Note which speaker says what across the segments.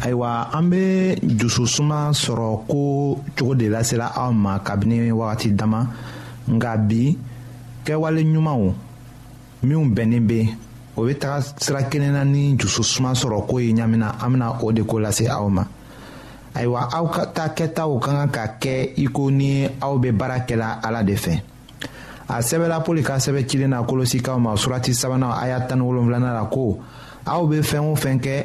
Speaker 1: ayiwa an bɛ dususuma sɔrɔ ko cogo de lasela aw ma kabini wagati dama nka bi kɛwale ɲumanw minnu bɛnnen bɛ o bɛ taga sira kelen na ni dususuma sɔrɔ ko ye ɲamina an bɛna o de ko lase aw ma ayiwa aw ka ta kɛtaw ka kan ka kɛ i ko ni aw bɛ baara kɛla ala de fɛ a sɛbɛla poli ka sɛbɛn cilen na kolosikaw ma surati sabanan a y'a tan ni wolonwulanan la ko aw bɛ fɛn o fɛn kɛ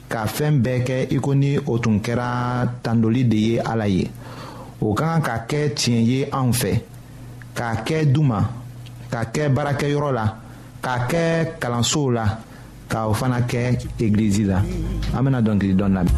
Speaker 1: ka fɛɛn bɛɛ kɛ i ko ni o tun kɛra tandoli de ye ala ye o ka kan ka kɛ tiɲɛ ye anw fɛ k'a kɛ du ma k'a kɛ baarakɛyɔrɔ la k'a kɛ kalansow la ka o fana kɛ egilizi la an bɛna dɔnkili dɔn lamɛn.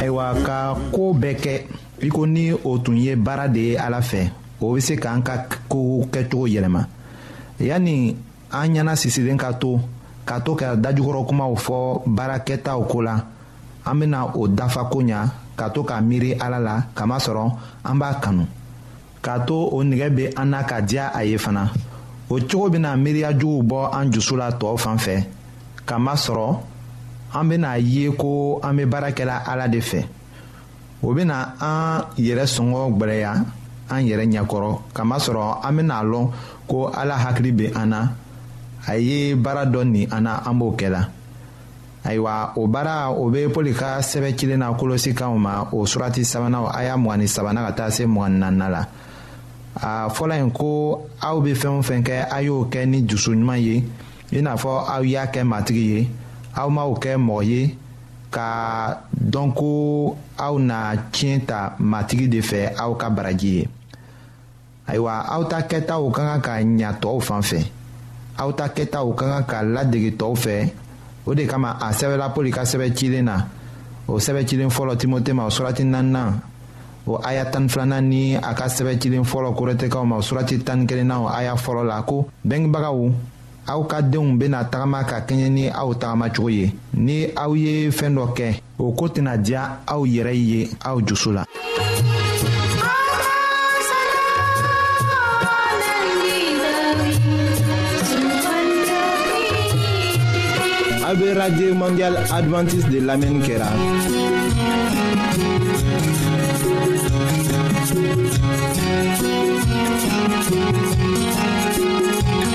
Speaker 1: ayiwa ka ko bɛɛ kɛ i ko ni o tun ye baara de ye ala fɛ o bɛ se k'an ka kow kɛcogo yɛlɛma yanni an ɲɛna sisilen ka to ka to ka dajukɔrɔ kumaw fɔ baara kɛtaw ko la an bɛna o dafa ko ɲa ka to k'a miiri ala la kamasɔrɔ an b'a kanu k'a to o nɛgɛ bɛ an na ka diya a ye fana o cogo bɛna miiriya juguw bɔ an dusu la tɔw fan fɛ k'a masɔrɔ an bɛna ye ko an bɛ baara kɛla ala de fɛ o bɛna an yɛrɛ sɔngɔ gɛlɛya an yɛrɛ ɲɛkɔrɔ k'a masɔrɔ an bɛna a lɔn ko ala hakili bɛ an na a ye baara dɔ nin an na an b'o kɛ la. ayiwa o baara o bɛ pɔli ka sɛbɛn cilen na kolosi kanw ma o surati sabanan a y'a mugan ni sabanan ka taa se mugan ni naaninan la a fɔlɔ in ko aw bɛ fɛn o fɛn kɛ a y'o kɛ ni dusu ɲuman ye i n'a fɔ aw y'a kɛ matigi ye aw m'aw kɛ mɔgɔ ye ka dɔn ko aw na tiɲɛ ta matigi de fɛ aw ka baraji ye ayiwa aw ta kɛtaw ka kan ka ɲa tɔw fan fɛ aw ta kɛtaw ka kan ka ladege tɔw fɛ o de kama a sɛbɛla pɔli ka sɛbɛn cilen na o sɛbɛn cilen fɔlɔ timote ma o surati naaninan o aya tan ni filanan ni a ka sɛbɛn cilen fɔlɔ korɛtɛkaw ma o surati tan ni kelennan o aya fɔlɔ la ko bɛngebagaw aw ka denw bena tagama ka kɛɲɛ ni aw tagamacogo ye ni aw ye fɛɛn dɔ kɛ o ko tɛna diya aw yɛrɛ ye aw jusu la a be radio mondial adventiste de
Speaker 2: lamɛnni kɛra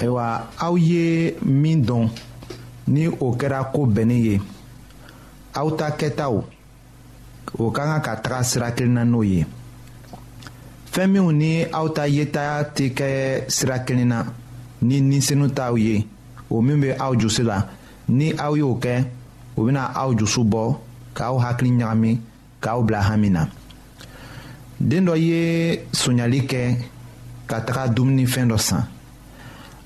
Speaker 1: ayiwa aw ye min dɔn ni o kɛra ko bɛnnen ye aw ta kɛtaw o ka kan ka taga sira kelen na n'o ye fɛn minnu ni aw ta yeta tɛ kɛ sira kelen na ni ninsenu t'aw ye o min bɛ aw jusi la ni aw y'o kɛ o bɛna aw jusu bɔ k'aw hakili ɲagami k'aw bila hami na den dɔ ye sonyali kɛ ka taga dumunifɛn dɔ san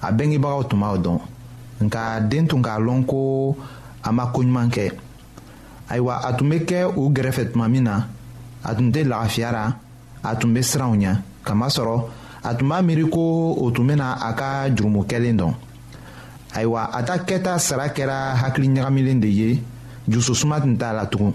Speaker 1: a bɛngebagaw tun b'aw dɔn nka den tun k'a lɔn ko a ma koɲuman kɛ ayiwa a tun bɛ kɛ u gɛrɛfɛ tuma min na a tun tɛ lagafiyara a tun bɛ siran u ɲɛ kamasɔrɔ a tun b'a miiri ko o tun bɛna a ka jurumu kɛlen dɔn ayiwa a ta kɛta sara kɛra hakili ɲagamilen de ye jususuma tun t'a la tugun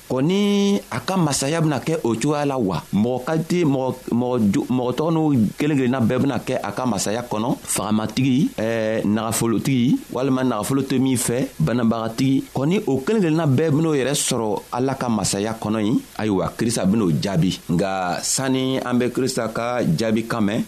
Speaker 1: ko ni a ka
Speaker 3: masaya bena kɛ o cogoya la wa mɔgɔ kalite mɔgɔ tɔgɔ n'u kelen kelenna bɛɛ bena kɛ a ka masaya kɔnɔ fagamatigi eh, nagafolotigi walima nagafolo to min fɛ banabagatigi kɔni o kelen kelenna bɛɛ ben'o yɛrɛ sɔrɔ ala ka masaya kɔnɔ ye ayiwa krista ben'o jaabi nga sanni an be krista ka jaabi kan mɛn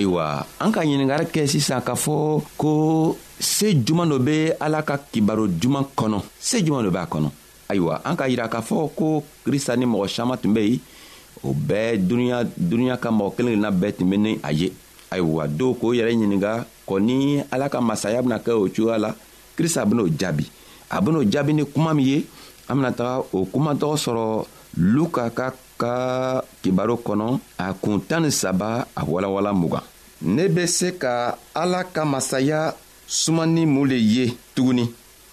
Speaker 3: ayiwa an ka ɲiningari kɛ sisan k'a fɔ ko se juman dɔ bɛ ala ka kibaro juman kɔnɔ se juman dɔ b'a kɔnɔ ayiwa an ka yira k'a fɔ ko krista ni mɔgɔ caman tun bɛ yen o bɛɛ dunuya dunuya ka mɔgɔ kelen kelenna bɛɛ tun bɛ ni a ye ayiwa dɔw k'o yɛrɛ ɲininka kɔni ala ka masaya bɛna kɛ o cogoya la krista ben'o jaabi a ben'o jaabi ni kuma min ye an bena taga o kuma tɔgɔ sɔrɔ luka ka ka kibaro kɔnɔ a kun tan ni saba a walawala mugan ne be se ka ala ka masaya sumani mun le ye tuguni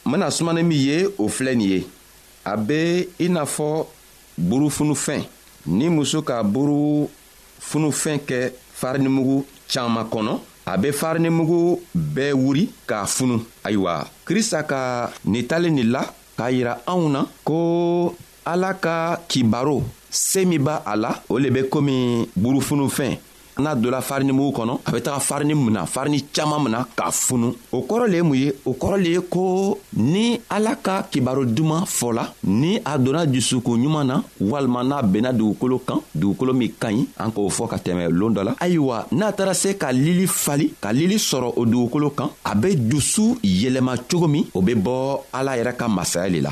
Speaker 3: n bena sumani min ye o filɛ nin ye a be i n'a fɔ burufunufɛn ni muso ka buru funufɛn kɛ farinimugu caman kɔnɔ a bɛ farinimugu bɛɛ wuri k'a funu ayiwa krista ka nin talen de la k'a yira anw na ko ala ka kibaro se min b'a a la o le bɛ komi burufunufɛn n'a donna farinimugu kɔnɔ a bɛ taga farini mina farini caman mina k'a funu o kɔrɔ le ye mun ye o kɔrɔ le ye ko ni ala ka kibaro duman fɔla ni a donna dusukun ɲuman na walima n'a benna dugukolo kan dugukolo min ka ɲi an k'o fɔ ka tɛmɛ loon dɔ la ayiwa n'a taara se ka lili fali ka lili sɔrɔ o dugukolo kan a be dusu yɛlɛma cogo min o be bɔ ala yɛrɛ ka masaya le la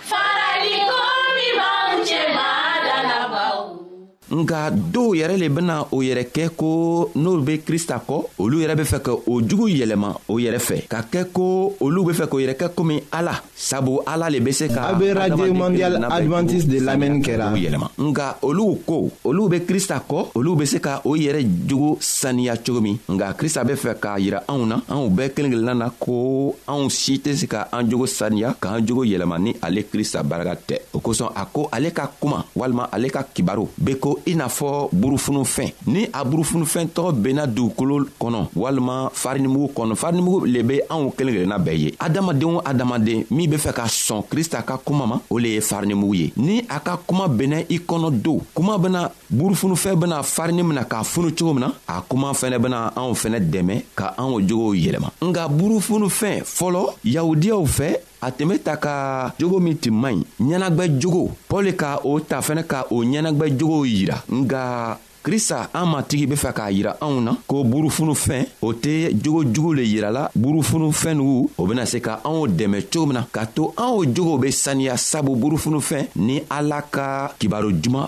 Speaker 3: nka dɔw yɛrɛ le bena o yɛrɛ kɛ ko n'olu be krista kɔ olu yɛrɛ be fɛ ka o jugu yɛlɛma o yɛrɛ fɛ ka kɛ ko olu be fɛ k'o yɛrɛ kɛ komi ala sabu ala le be se ka
Speaker 1: a be radio mondial advantise de lamɛnni kɛra
Speaker 3: yɛlɛma nka olu ko olu be krista kɔ olu be se ka o yɛrɛ jugu saniya cogo min nka krista be fɛ k'a yira anw na anw bɛɛ kelen kelenna na ko anw si tɛ se ka an jogo saniya k'an jogo yɛlɛma ni ale krista barika tɛ o kosɔn a ko ale ka kuma walima ale ka kibaru be ko i n'a fɔ burufunufɛn ni a burufunufɛn tɔgɔ benna dugukolo kɔnɔ walima farinimugu kɔnɔ farinimugu le be anw kelen kelenna bɛɛ ye adamaden o adamaden min be fɛ ka sɔn krista ka kuma ma o le ye farinimugu ye ni a ka kuma benna i kɔnɔ don kuma bena burufunufɛn bena farini mina k'a funu cogo min na a kuma fɛnɛ bena anw fɛnɛ dɛmɛ ka an o jogow yɛlɛma nka burufunufɛn fɔlɔ yahudiyaw fɛ a tun be ta ka jogo min tun man ɲi ɲɛnagwɛ jogo pɔli ka o ta fɛnɛ ka o ɲɛnagwɛ jogow yira nga krista an matigi be fɛ k'a yira anw na ko burufunu fɛn o tɛ jogo jugu le yirala burufunu fɛn nugu o bena se ka anw dɛmɛ cogo min na k'a to anw jogow be saniya sabu burufunu fɛn ni ala ka kibaro juman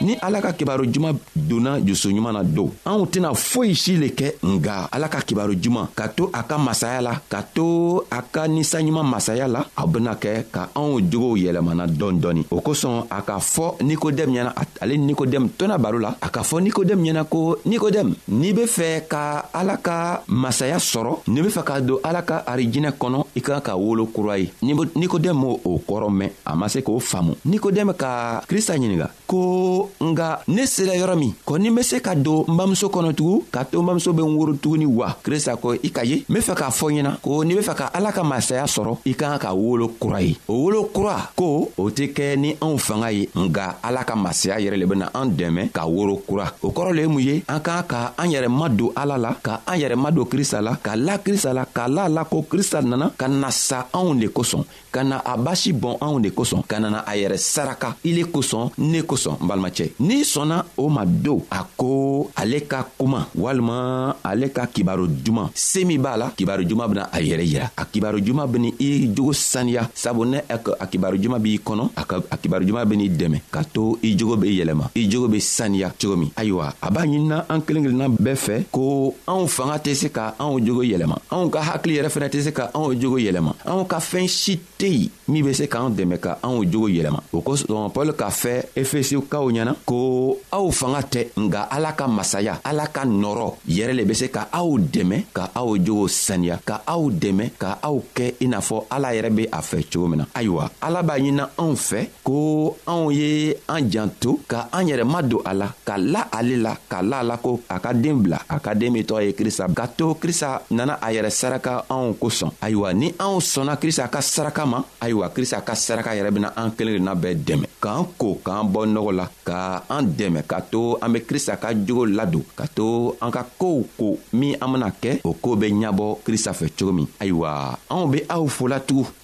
Speaker 3: ni ala ka kibaru juman donna jusu ɲuman na don anw tɛna foyi si le kɛ nga ala ka kibaru juman ka to a ka masaya la ka to a ka ninsanɲuman masaya la a bena kɛ ka anw jogow yɛlɛmana dɔɔni dɔɔni o kosɔn a ka fɔ nikodɛmu ɲɛna ale nikodɛmu tɔna baro la a ka fɔ nikodɛmu ɲɛna ko nikodɛmu n'i be fɛ ka ala ka masaya sɔrɔ n'i be fɛ ka don ala ka arijinɛ kɔnɔ i ka ka wolo kura ye nikodɛmu o kɔrɔ mɛn a ma se k'o faamu nikodɛmɛ ka krista ɲininga ko nga ne sera yɔrɔ min kɔni be se ka don n bamuso kɔnɔ tugun ka to n bamuso be n woro tuguni wa krista ko i ka ye n be fɛ k'a fɔ ɲɛna ko n'i be fɛ ka ala ka masaya sɔrɔ i ka kan ka wolo kura ye o wolo kura ko o tɛ kɛ ni anw fanga ye nga ala ka masaya yɛrɛ le bena an dɛmɛ ka woro kura o kɔrɔ le ye mun ye an k'an ka an yɛrɛ madon ala la ka an yɛrɛ madon krista la ka la krista la k'a la la ko krista nana ka na sa anw le kosɔn ka na a basi bɔn anw de kosɔn ka nana a yɛrɛ saraka ile kosɔn ne kosɔn n balimacɛ n'i sɔnna o ma don a ko ale ka kuma walima ale ka kibaro juman se min b'a la kibaro juman bena a yɛrɛ yira a kibaro juman beni i jogo saniya sabu ne a kibaro juman b'i kɔnɔ a kibaro juman ben'i dɛmɛ ka to i jogo be yɛlɛma i jogo be saniya cogo min ayiwa a b'a ɲinina an kelen kelenna bɛɛ fɛ ko anw fanga tɛ se ka anw jogo yɛlɛma anw ka hakili yɛrɛ fɛnɛ tɛ se ka anw jogo yɛlɛma anw ka fɛn si tɛ yen min bɛ se k'an dɛmɛ ka anw jogo yɛlɛma o kosɔn paul k'a fɛ efesikaw ɲɛna ko aw fanga tɛ nka ala ka masaya ala ka nɔrɔ yɛrɛ le bɛ se ka aw dɛmɛ ka aw jogo saniya ka aw dɛmɛ ka aw kɛ i n'a fɔ ala yɛrɛ bɛ a fɛ cogo min na ayiwa ala b'a ɲinina anw fɛ ko anw ye an janto ka an yɛrɛ ma don a la ka la ale la ka la la ko a ka den bila a ka den min tɔgɔ ye krista ka to krista nana a yɛrɛ saraka anw kosɔn ayiwa ni anw sɔnna krista ka saraka ma ayiwa krista ka saraka yɛrɛ bena an kelen kelenna bɛɛ dɛmɛ k'an ko k'an bɔ nɔgɔ la ka an dɛmɛ ka to an be krista ka jogo ladon ka to an ka koow ko min an bena kɛ o koo be ɲabɔ krista fɛ cogo min ayiwa anw be aw folatugun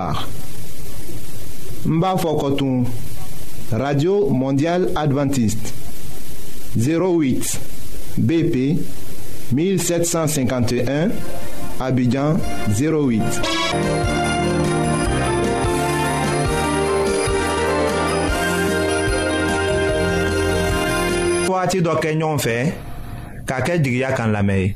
Speaker 3: Ah. n b'a fɔ
Speaker 4: kɔtun radio mondial adventiste 08 bp 1751 abidjan 08
Speaker 1: wagati dɔ kɛ ɲɔgɔn fɛ k'a kɛ jigiya kan lamɛn ye